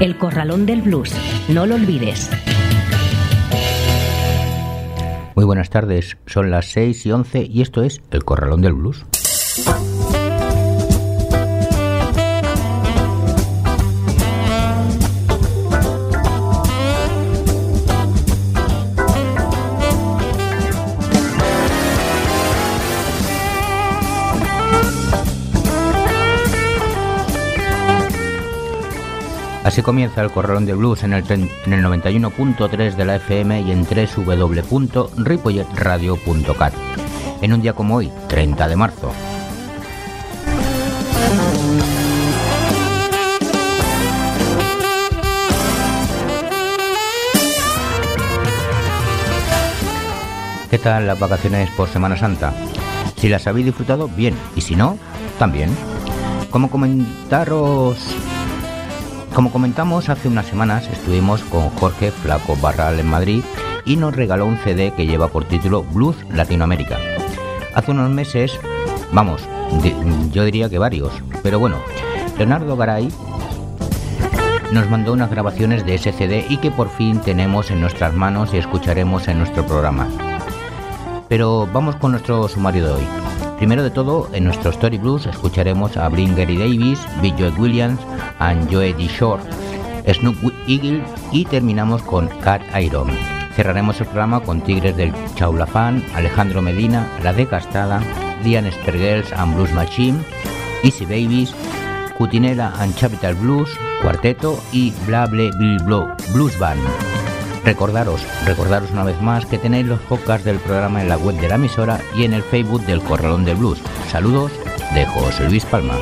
El Corralón del Blues. No lo olvides. Muy buenas tardes, son las 6 y 11 y esto es El Corralón del Blues. Así comienza el Corralón de Blues en el, en el 91.3 de la FM y en www.ripolletradio.cat. En un día como hoy, 30 de marzo. ¿Qué tal las vacaciones por Semana Santa? Si las habéis disfrutado, bien, y si no, también. Como comentaros como comentamos hace unas semanas, estuvimos con Jorge Flaco Barral en Madrid y nos regaló un CD que lleva por título Blues Latinoamérica. Hace unos meses, vamos, yo diría que varios, pero bueno, Leonardo Garay nos mandó unas grabaciones de ese CD y que por fin tenemos en nuestras manos y escucharemos en nuestro programa. Pero vamos con nuestro sumario de hoy. Primero de todo, en nuestro Story Blues escucharemos a Gary Davis, Big Joe Williams, and Joe D. Shore, Snoop Eagle y terminamos con Cat Iron. Cerraremos el programa con Tigres del Chaulafán, Alejandro Medina, La Decastada, Diane Spergels and Blues Machine, Easy Babies, Cutinera and Capital Blues, Cuarteto y Blable Bill Blues Band. Recordaros, recordaros una vez más que tenéis los podcasts del programa en la web de la emisora y en el Facebook del Corralón del Blues. Saludos de José Luis Palma.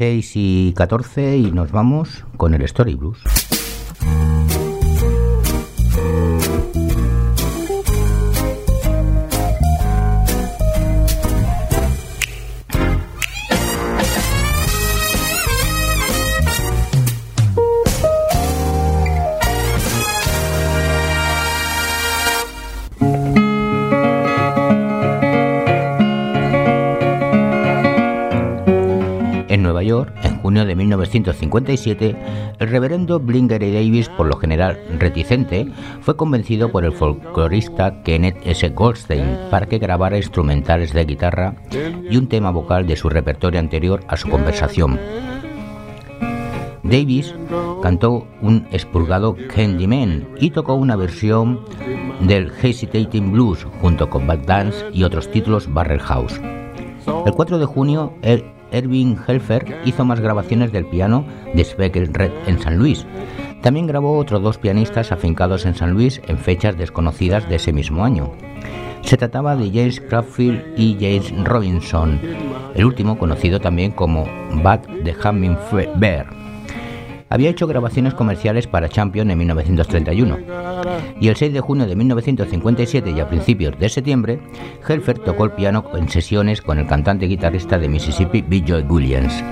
Seis y 14 y nos vamos con el Story Blues. Junio de 1957, el reverendo Blingery Davis, por lo general reticente, fue convencido por el folclorista Kenneth S. Goldstein para que grabara instrumentales de guitarra y un tema vocal de su repertorio anterior a su conversación. Davis cantó un expurgado Candyman y tocó una versión del Hesitating Blues junto con Bad Dance y otros títulos Barrel House. El 4 de junio, Erwin Helfer hizo más grabaciones del piano de Red en San Luis. También grabó otros dos pianistas afincados en San Luis en fechas desconocidas de ese mismo año. Se trataba de James Craftfield y James Robinson, el último conocido también como Bad the Humming Bear. Había hecho grabaciones comerciales para Champion en 1931. Y el 6 de junio de 1957 y a principios de septiembre, Helfer tocó el piano en sesiones con el cantante y guitarrista de Mississippi, Bill Joy Williams,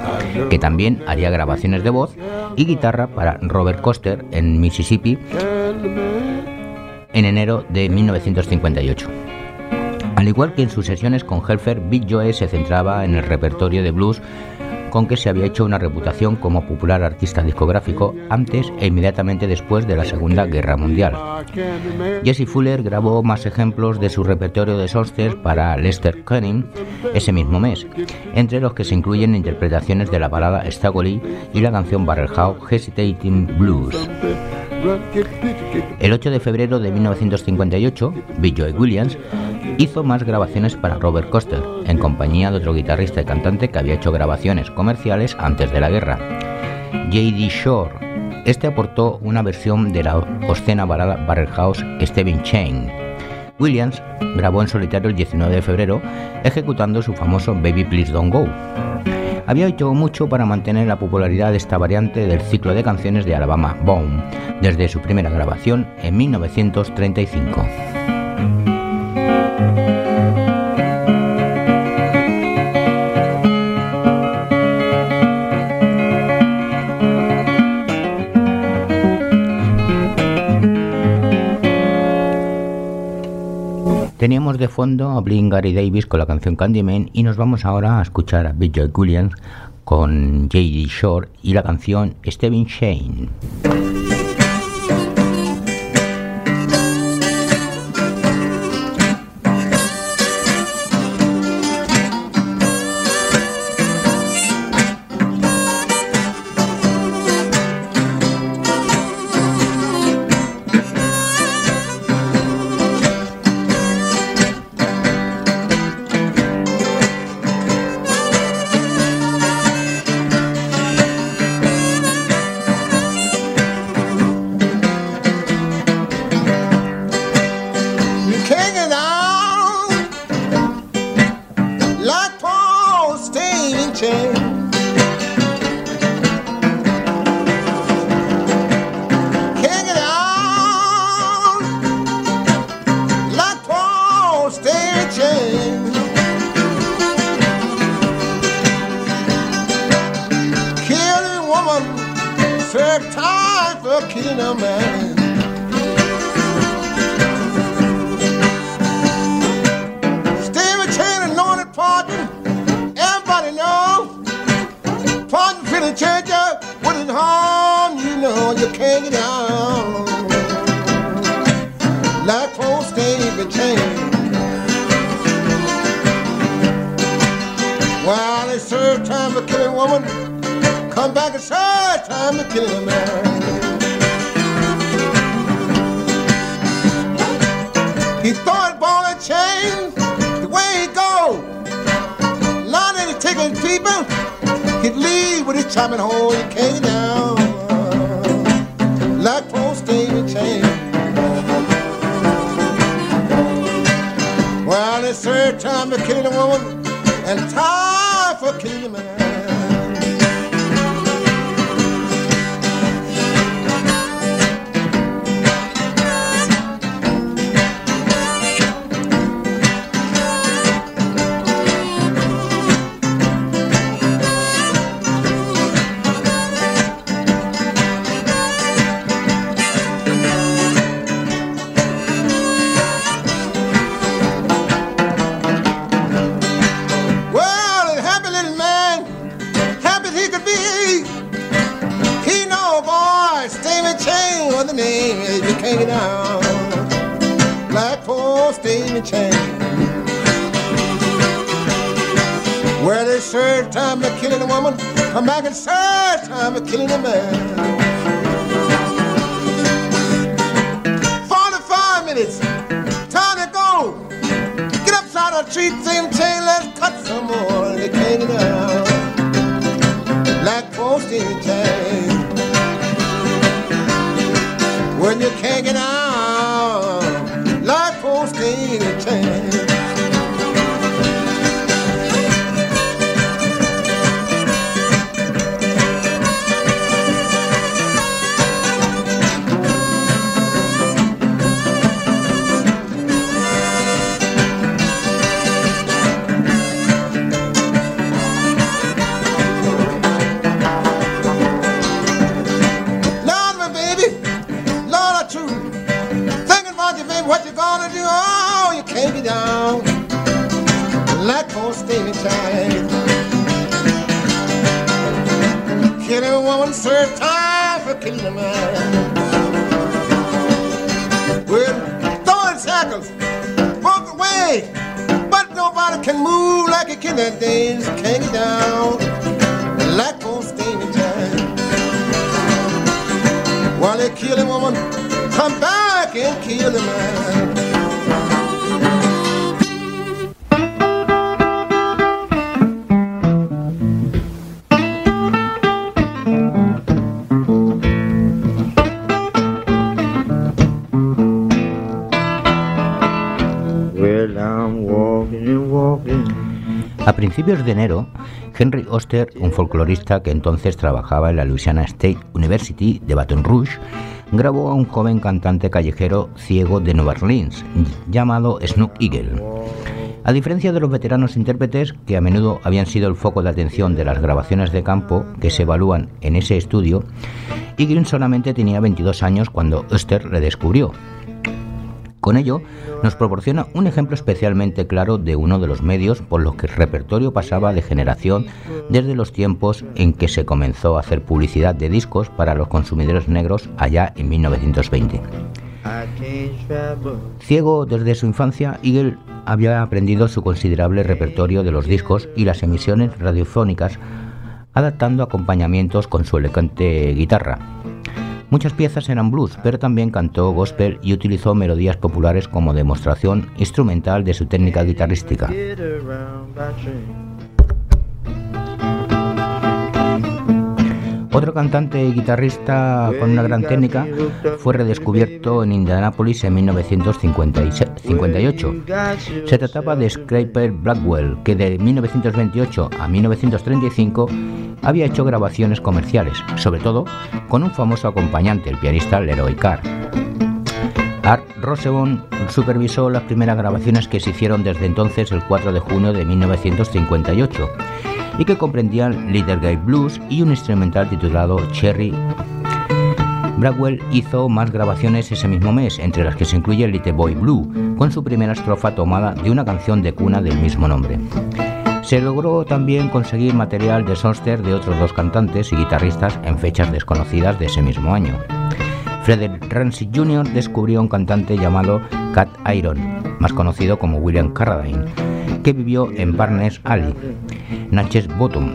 que también haría grabaciones de voz y guitarra para Robert Coster en Mississippi en enero de 1958. Al igual que en sus sesiones con Helfer, Big Joe se centraba en el repertorio de blues con que se había hecho una reputación como popular artista discográfico antes e inmediatamente después de la Segunda Guerra Mundial. Jesse Fuller grabó más ejemplos de su repertorio de songsters para Lester Cunning ese mismo mes, entre los que se incluyen interpretaciones de la balada Stagoli y la canción Barrel Hesitating Blues. El 8 de febrero de 1958, Bill Joy Williams hizo más grabaciones para Robert Coster, en compañía de otro guitarrista y cantante que había hecho grabaciones comerciales antes de la guerra, J.D. Shore. Este aportó una versión de la obscena balada Barrel House Steven Chain. Williams grabó en solitario el 19 de febrero, ejecutando su famoso Baby Please Don't Go había hecho mucho para mantener la popularidad de esta variante del ciclo de canciones de Alabama Bone, desde su primera grabación en 1935. Teníamos de fondo a Blink Gary Davis con la canción Candyman y nos vamos ahora a escuchar a Big Joy Williams con J.D. Shore y la canción Steven Shane. people could leave with his chopping hole he came down like post David Chain. Well, it's third time to kill a woman and time for killing. woman. I'm back in sad time of killing a man. 45 minutes. Time to go. Get upside the tree, thing, tail, principios de enero, Henry Oster, un folclorista que entonces trabajaba en la Louisiana State University de Baton Rouge, grabó a un joven cantante callejero ciego de Nueva Orleans llamado Snook Eagle. A diferencia de los veteranos intérpretes, que a menudo habían sido el foco de atención de las grabaciones de campo que se evalúan en ese estudio, Eagle solamente tenía 22 años cuando Oster le descubrió. Con ello, nos proporciona un ejemplo especialmente claro de uno de los medios por los que el repertorio pasaba de generación desde los tiempos en que se comenzó a hacer publicidad de discos para los consumidores negros allá en 1920. Ciego desde su infancia, Eagle había aprendido su considerable repertorio de los discos y las emisiones radiofónicas, adaptando acompañamientos con su elegante guitarra. Muchas piezas eran blues, pero también cantó gospel y utilizó melodías populares como demostración instrumental de su técnica guitarrística. Otro cantante y guitarrista con una gran técnica fue redescubierto en Indianapolis en 1958. Se trataba de Scraper Blackwell, que de 1928 a 1935 había hecho grabaciones comerciales, sobre todo con un famoso acompañante, el pianista Leroy Carr. Art Rossebon supervisó las primeras grabaciones que se hicieron desde entonces el 4 de junio de 1958 y que comprendían Little Gay Blues y un instrumental titulado Cherry. Blackwell hizo más grabaciones ese mismo mes, entre las que se incluye Little Boy Blue, con su primera estrofa tomada de una canción de cuna del mismo nombre. Se logró también conseguir material de Sonster de otros dos cantantes y guitarristas en fechas desconocidas de ese mismo año. Frederick Ramsey Jr. descubrió un cantante llamado Cat Iron, más conocido como William Carradine, que vivió en Barnes Alley, Natchez Bottom,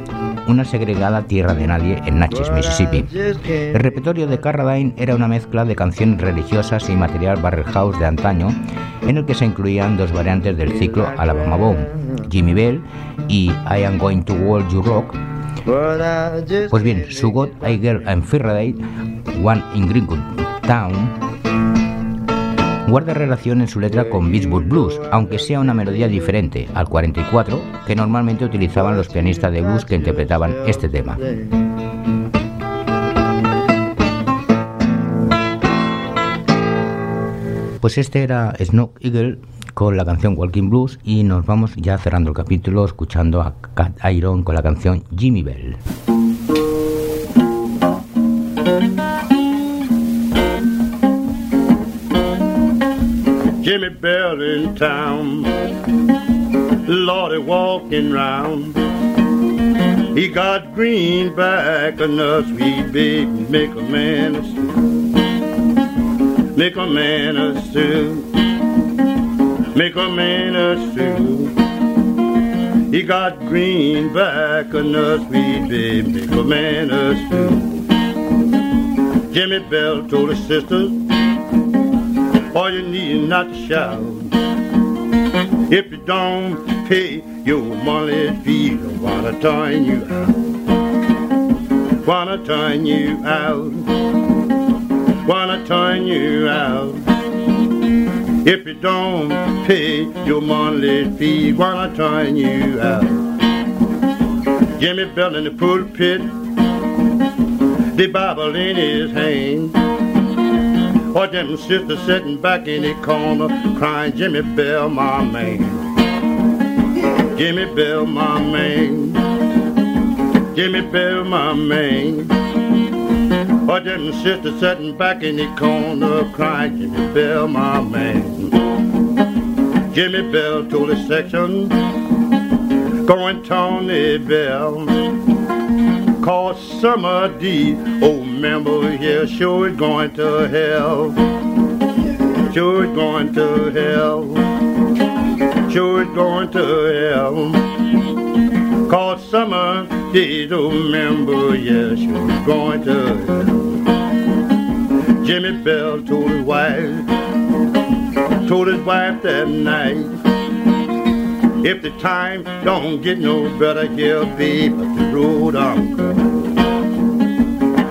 una segregada tierra de nadie en Natchez, Mississippi. El repertorio de Carradine era una mezcla de canciones religiosas y material barrel house de antaño, en el que se incluían dos variantes del ciclo Alabama Bone, Jimmy Bell y I Am Going to World You Rock. Pues bien, su God, I Girl and Faraday, One in Greenwood Town, guarda relación en su letra con Beachwood Blues, aunque sea una melodía diferente al 44 que normalmente utilizaban los pianistas de blues que interpretaban este tema. Pues este era Snook Eagle con la canción Walking Blues y nos vamos ya cerrando el capítulo escuchando a Cat Iron con la canción Jimmy Bell. Jimmy Bell in town, Lordy walking round. He got greenback and a sweet baby, make a man a stew. Make a man a stew. Make a man a stew. He got greenback and a sweet baby, make a man a stew. Jimmy Bell told his sisters, all you need not shout. If you don't pay your monthly fee, I wanna turn you out. Wanna turn you out. Wanna turn you out. If you don't pay your monthly fee, wanna turn you out. Jimmy Bell in the pulpit, the Bible in his hand. Or them sisters sitting back in the corner crying, Jimmy Bell, my man. Jimmy Bell, my man. Jimmy Bell, my man. Or them sisters sitting back in the corner crying, Jimmy Bell, my man. Jimmy Bell told the section, going Tony Bell. Cause summer D, old oh, member yeah, sure is going to hell. Sure is going to hell. Sure is going to hell. Cause summer D, old oh, member, yeah, sure is going to hell. Jimmy Bell told his wife, told his wife that night, if the time don't get no better, here, babe, up the road I'm.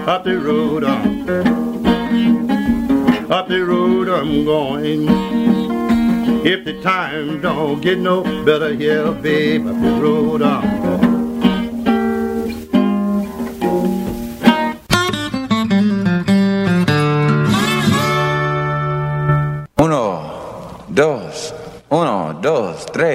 Up the road I'm Up the road I'm going. If the time don't get no better, here, babe, up the road I'm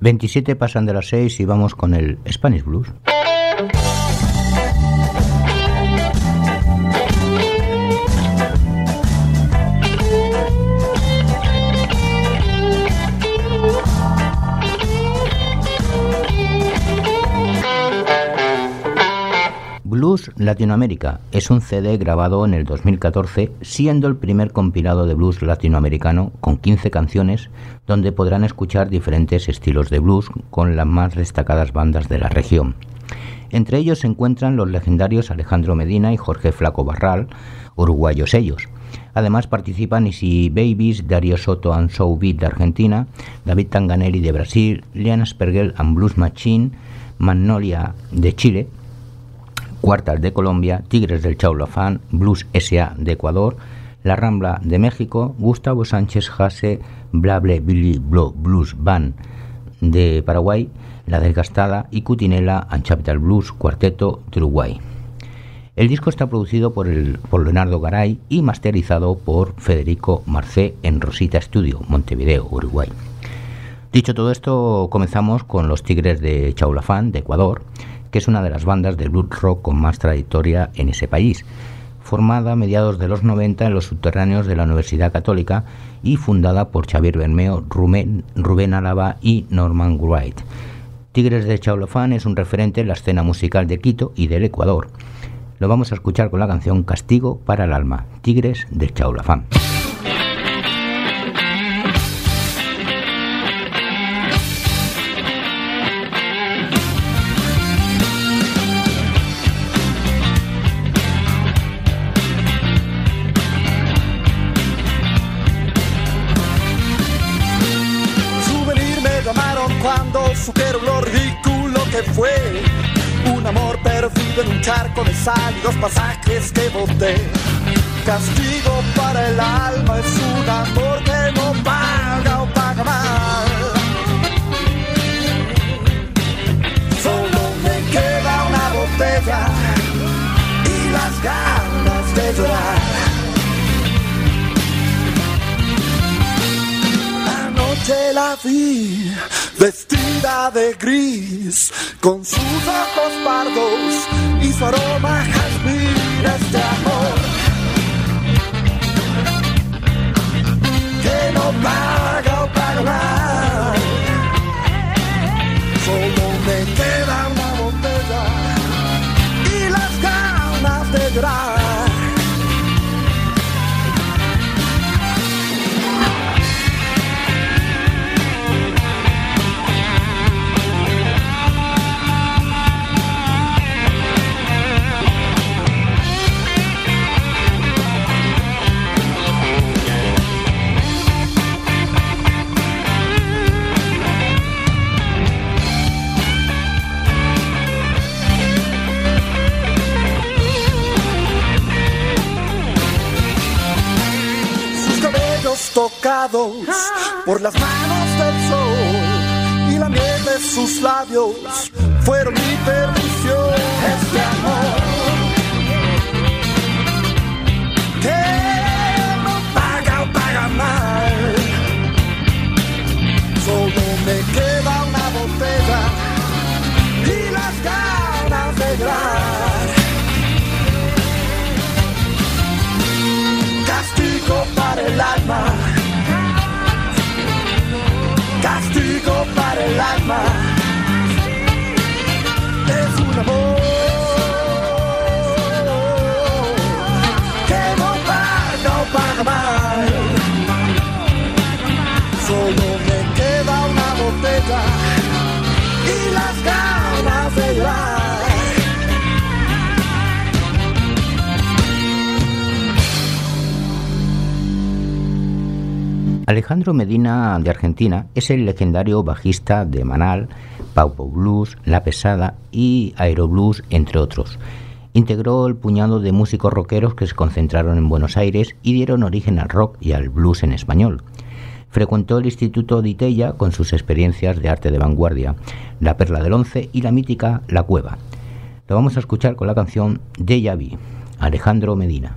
27 pasan de las 6 y vamos con el Spanish Blues. Blues Latinoamérica es un CD grabado en el 2014, siendo el primer compilado de blues latinoamericano con 15 canciones, donde podrán escuchar diferentes estilos de blues con las más destacadas bandas de la región. Entre ellos se encuentran los legendarios Alejandro Medina y Jorge Flaco Barral, uruguayos ellos. Además participan Easy Babies, Dario Soto and Soul Beat de Argentina, David Tanganelli de Brasil, Lian Spergel and Blues Machine, Magnolia de Chile, Cuartas de Colombia, Tigres del Chaulafán, Blues SA de Ecuador, La Rambla de México, Gustavo Sánchez Jase, Blable Billy Blow Blues Band de Paraguay, La Desgastada y Cutinela and Capital Blues Cuarteto de Uruguay. El disco está producido por, el, por Leonardo Garay y masterizado por Federico Marcé en Rosita Studio, Montevideo, Uruguay. Dicho todo esto, comenzamos con los Tigres de Chaulafán, de Ecuador, que es una de las bandas de blues rock con más trayectoria en ese país, formada a mediados de los 90 en los subterráneos de la Universidad Católica y fundada por Xavier Bermeo, Rubén, Rubén Álava y Norman Wright. Tigres de Chaulafán es un referente en la escena musical de Quito y del Ecuador. Lo vamos a escuchar con la canción Castigo para el alma, Tigres de Chaulafán. Un amor perdido en un charco de sal dos pasajes que boté. Castigo para el alma es un amor que no paga o paga mal. Solo me queda una botella y las ganas de llorar. Anoche la vi vestida de gris, con sus ojos pardos y su aroma jazmín este amor. Que no paga o paga mal. Solo tocados por las manos del sol y la miel de sus labios fueron mi perdición. Este amor like mine. Alejandro Medina de Argentina es el legendario bajista de Manal, Paupo Blues, La Pesada y Aeroblues, entre otros. Integró el puñado de músicos rockeros que se concentraron en Buenos Aires y dieron origen al rock y al blues en español. Frecuentó el Instituto de con sus experiencias de arte de vanguardia, La Perla del Once y la mítica La Cueva. Lo vamos a escuchar con la canción Deja Vi, Alejandro Medina.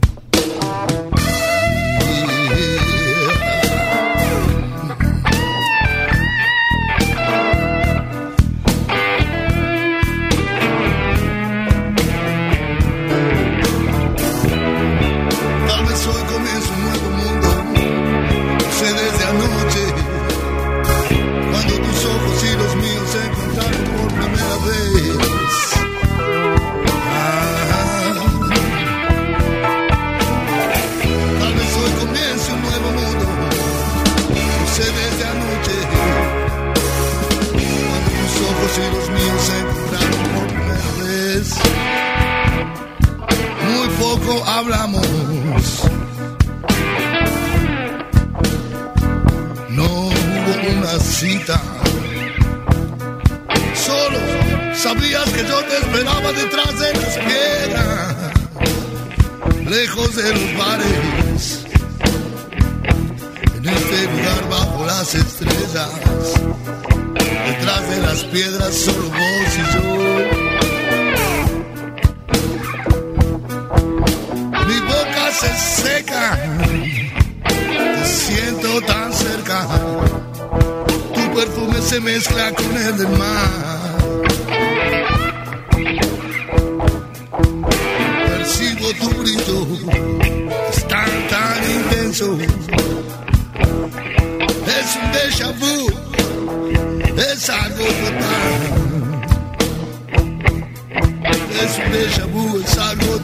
Esse beija-boa, sargou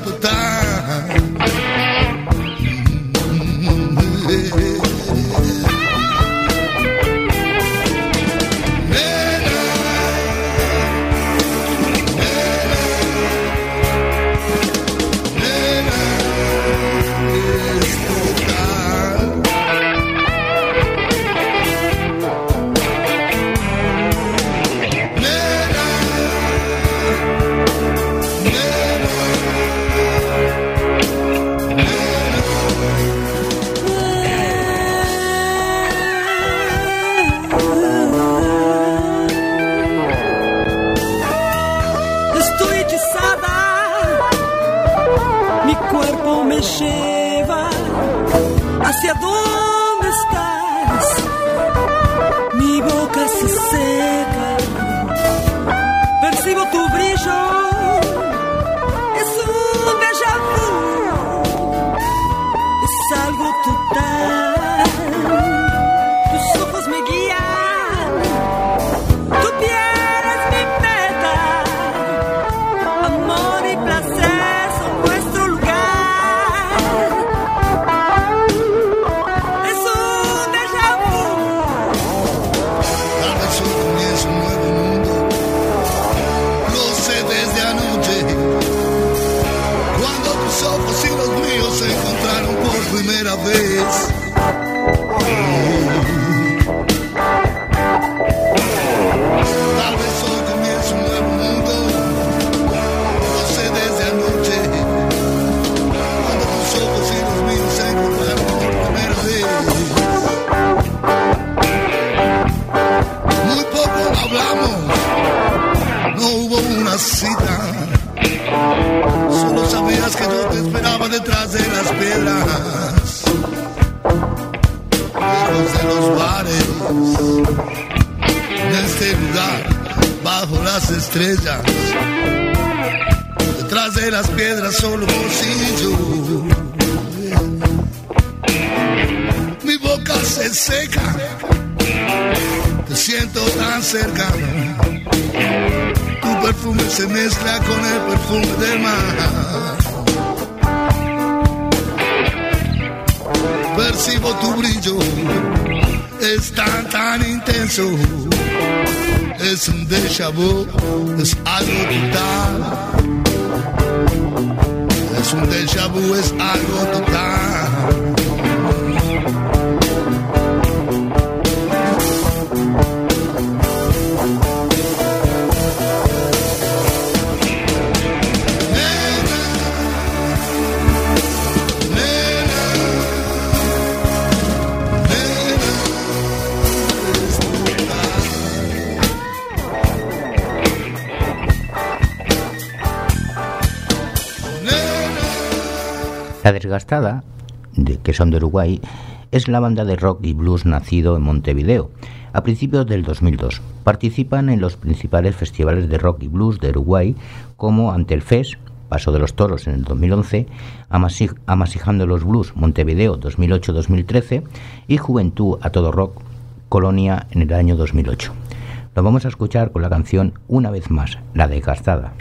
un Desgastada, de, que son de Uruguay, es la banda de rock y blues nacido en Montevideo a principios del 2002. Participan en los principales festivales de rock y blues de Uruguay como ante el FES, Paso de los Toros en el 2011, Amasijando los Blues Montevideo 2008-2013 y Juventud a todo rock Colonia en el año 2008. Lo vamos a escuchar con la canción Una vez más, la desgastada.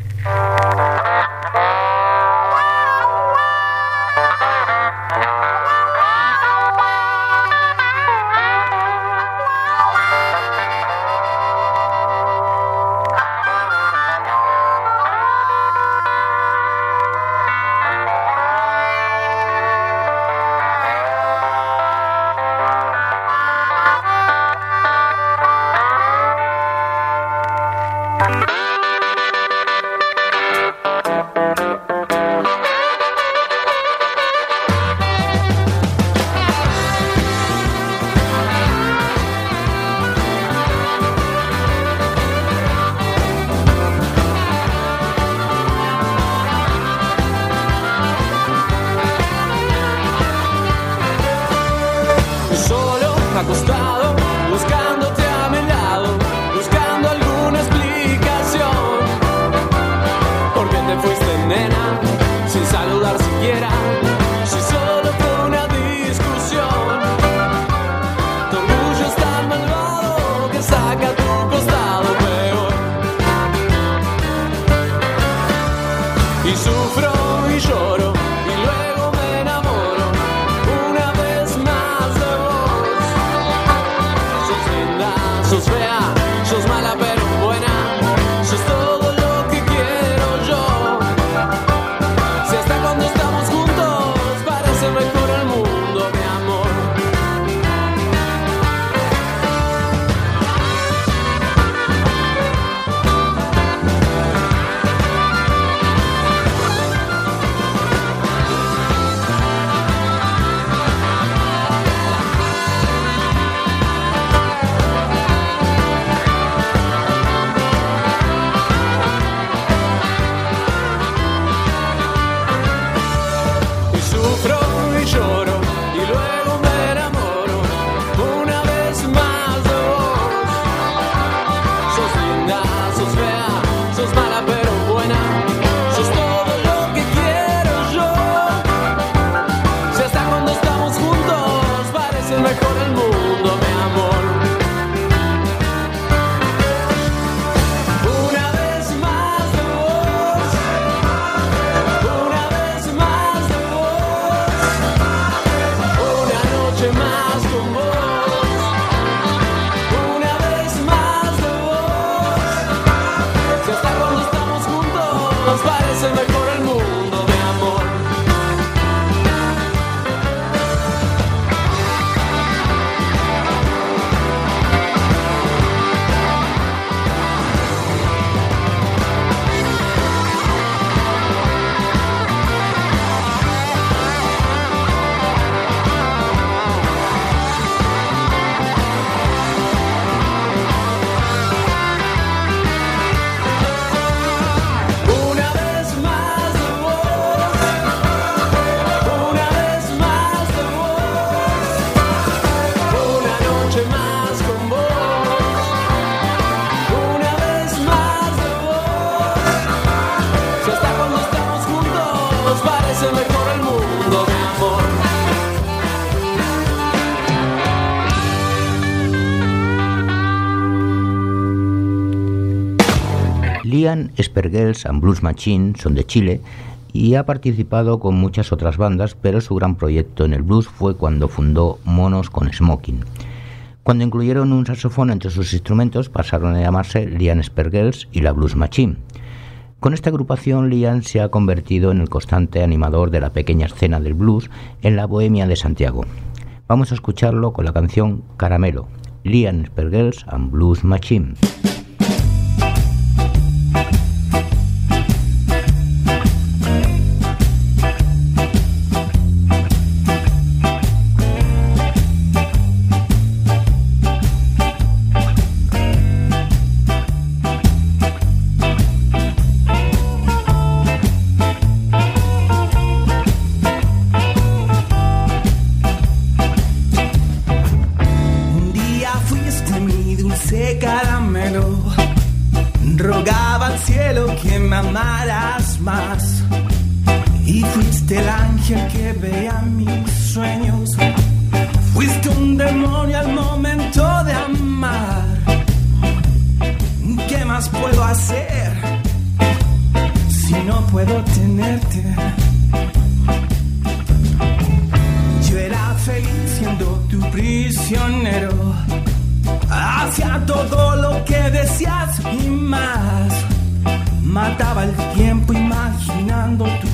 Lian Spergels and Blues Machine son de Chile y ha participado con muchas otras bandas, pero su gran proyecto en el blues fue cuando fundó Monos con Smoking. Cuando incluyeron un saxofón entre sus instrumentos, pasaron a llamarse Lian Spergels y la Blues Machine. Con esta agrupación, Lian se ha convertido en el constante animador de la pequeña escena del blues en la Bohemia de Santiago. Vamos a escucharlo con la canción Caramelo, Lian Spergels and Blues Machine. y más. Mataba el tiempo imaginando tu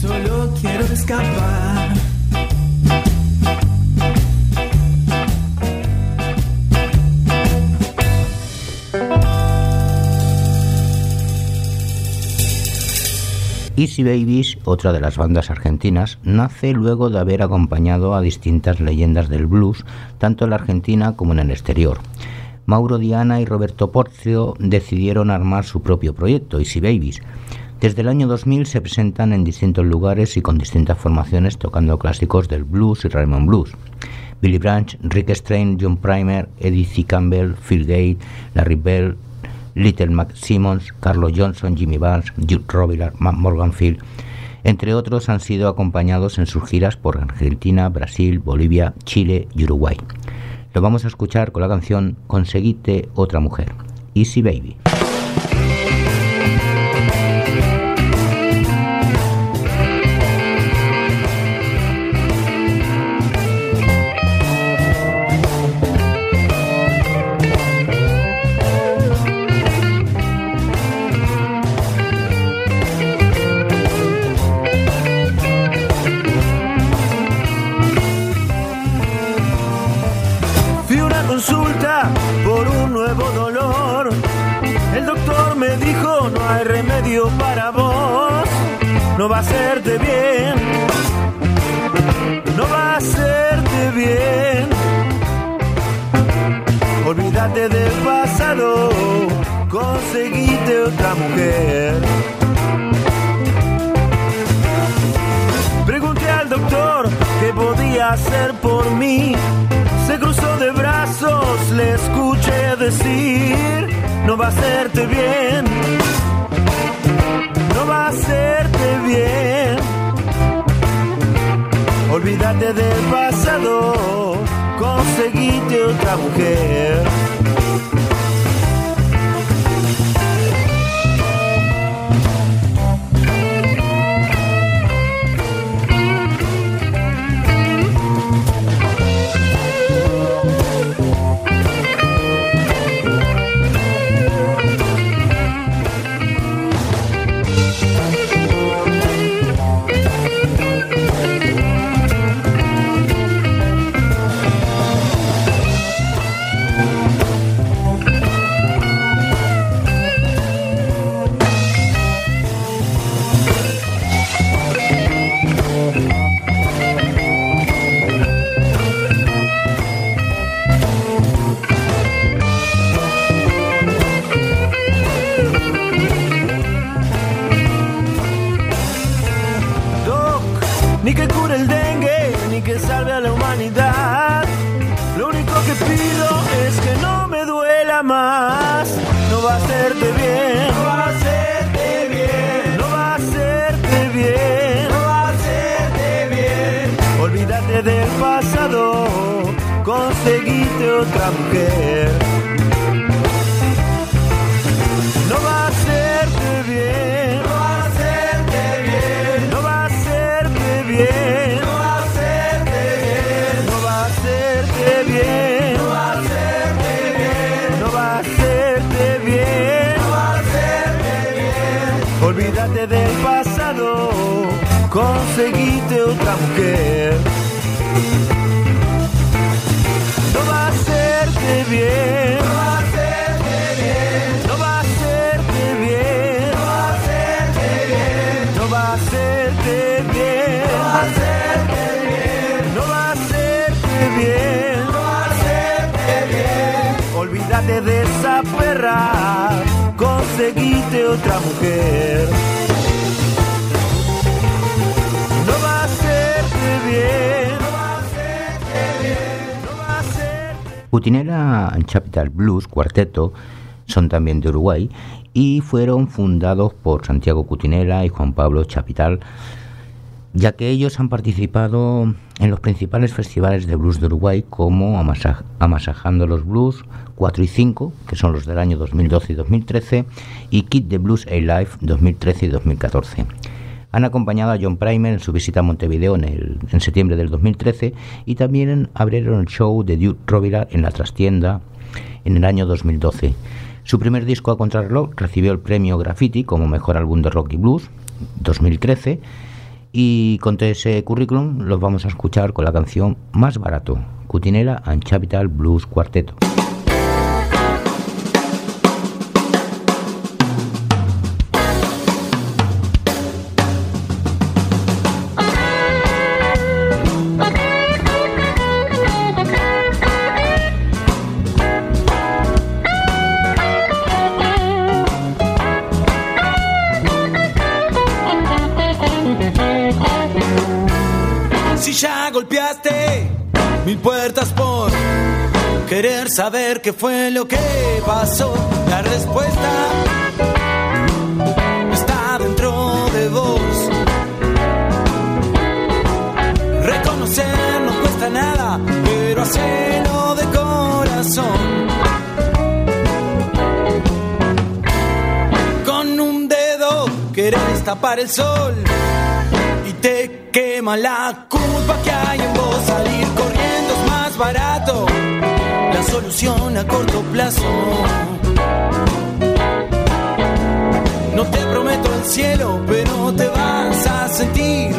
Solo quiero escapar. Easy Babies, otra de las bandas argentinas, nace luego de haber acompañado a distintas leyendas del blues, tanto en la Argentina como en el exterior. Mauro Diana y Roberto Porcio decidieron armar su propio proyecto, Easy Babies. Desde el año 2000 se presentan en distintos lugares y con distintas formaciones tocando clásicos del blues y Raymond Blues. Billy Branch, Rick Strain, John Primer, Eddie C. Campbell, Phil Gate, Larry Bell, Little Mac Simmons, Carlos Johnson, Jimmy Barnes, Jude Robillard, Matt Morganfield, entre otros, han sido acompañados en sus giras por Argentina, Brasil, Bolivia, Chile y Uruguay. Lo vamos a escuchar con la canción Conseguite otra mujer, Easy Baby. Decir, no va a hacerte bien, no va a hacerte bien. Olvídate del pasado, conseguiste otra mujer. Olvídate de esa perra. Conseguiste otra mujer. No va a hacerte bien. No va a hacerte bien. No va a Putinera Blues Cuarteto son también de Uruguay y fueron fundados por Santiago Cutinera y Juan Pablo Chapital, ya que ellos han participado en los principales festivales de blues de Uruguay como Amasa- Amasajando los Blues 4 y 5, que son los del año 2012 y 2013, y Kid the Blues A-Live 2013 y 2014. Han acompañado a John Primer en su visita a Montevideo en, septiembre del 2013 y también abrieron el show de Duke Rovira en la trastienda en el año 2012. Su primer disco a contrarreloj recibió el premio Graffiti como mejor álbum de rock y blues 2013 Y con ese currículum los vamos a escuchar con la canción Más Barato, Cutinela and Capital Blues Cuarteto. Ya golpeaste mil puertas por querer saber qué fue lo que pasó, la respuesta está dentro de vos. Reconocer no cuesta nada, pero hacerlo de corazón. Con un dedo querés tapar el sol la culpa que hay en vos. Salir corriendo es más barato, la solución a corto plazo. No te prometo el cielo, pero te vas a sentir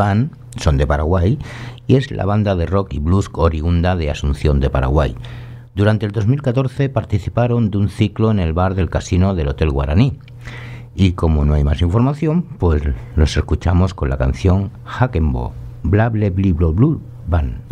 Band son de Paraguay y es la banda de rock y blues oriunda de Asunción de Paraguay. Durante el 2014 participaron de un ciclo en el bar del casino del Hotel Guaraní. Y como no hay más información, pues los escuchamos con la canción Hackenbo, Bla Ble Bli Blue Band.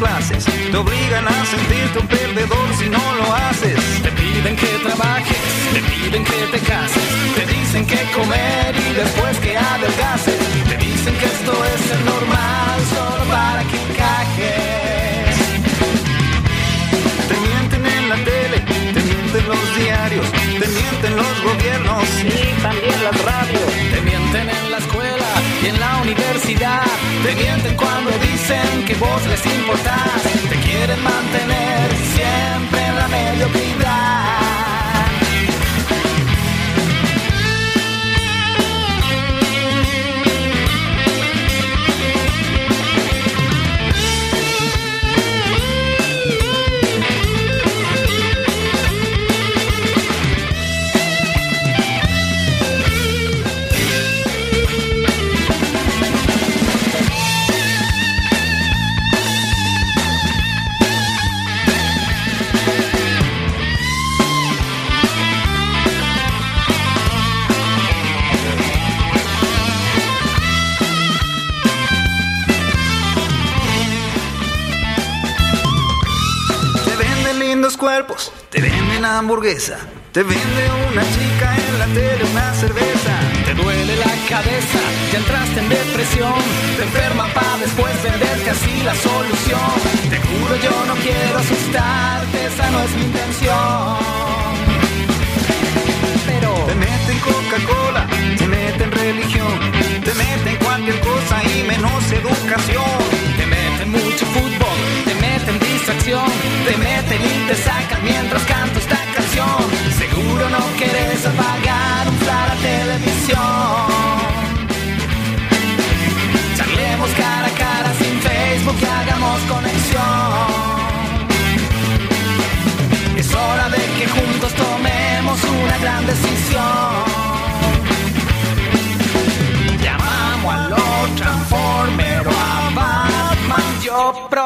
Te obligan a sentirte un perdedor si no lo haces. Te piden que trabajes, te piden que te cases, te dicen que comer y después que adelgaces. Te dicen que esto es el normal solo para que vos les importás, te vende una chica en la tele una cerveza. Te duele la cabeza, ya entraste en depresión, te enferman para después venderte así la solución. Te juro yo no quiero asustarte, esa no es mi intención. Pero te meten Coca-Cola, te meten religión, te meten cualquier cosa y menos educación. Te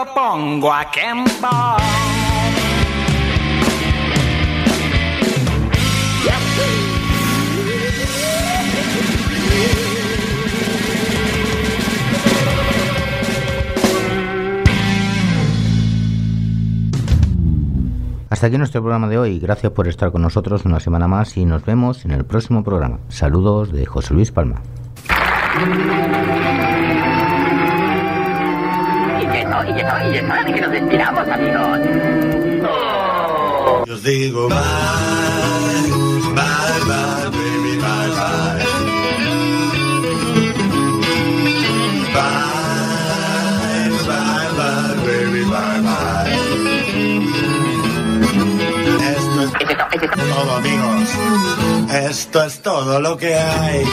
Yo propongo a Bond. Hasta aquí nuestro programa de hoy. Gracias por estar con nosotros una semana más y nos vemos en el próximo programa. Saludos de José Luis Palma. Y es hora de que nos despidamos, amigos. Yo digo bye, bye, bye, baby, bye, bye. Bye, bye, bye, baby, bye, bye. Esto es todo, amigos. Esto es todo lo que hay.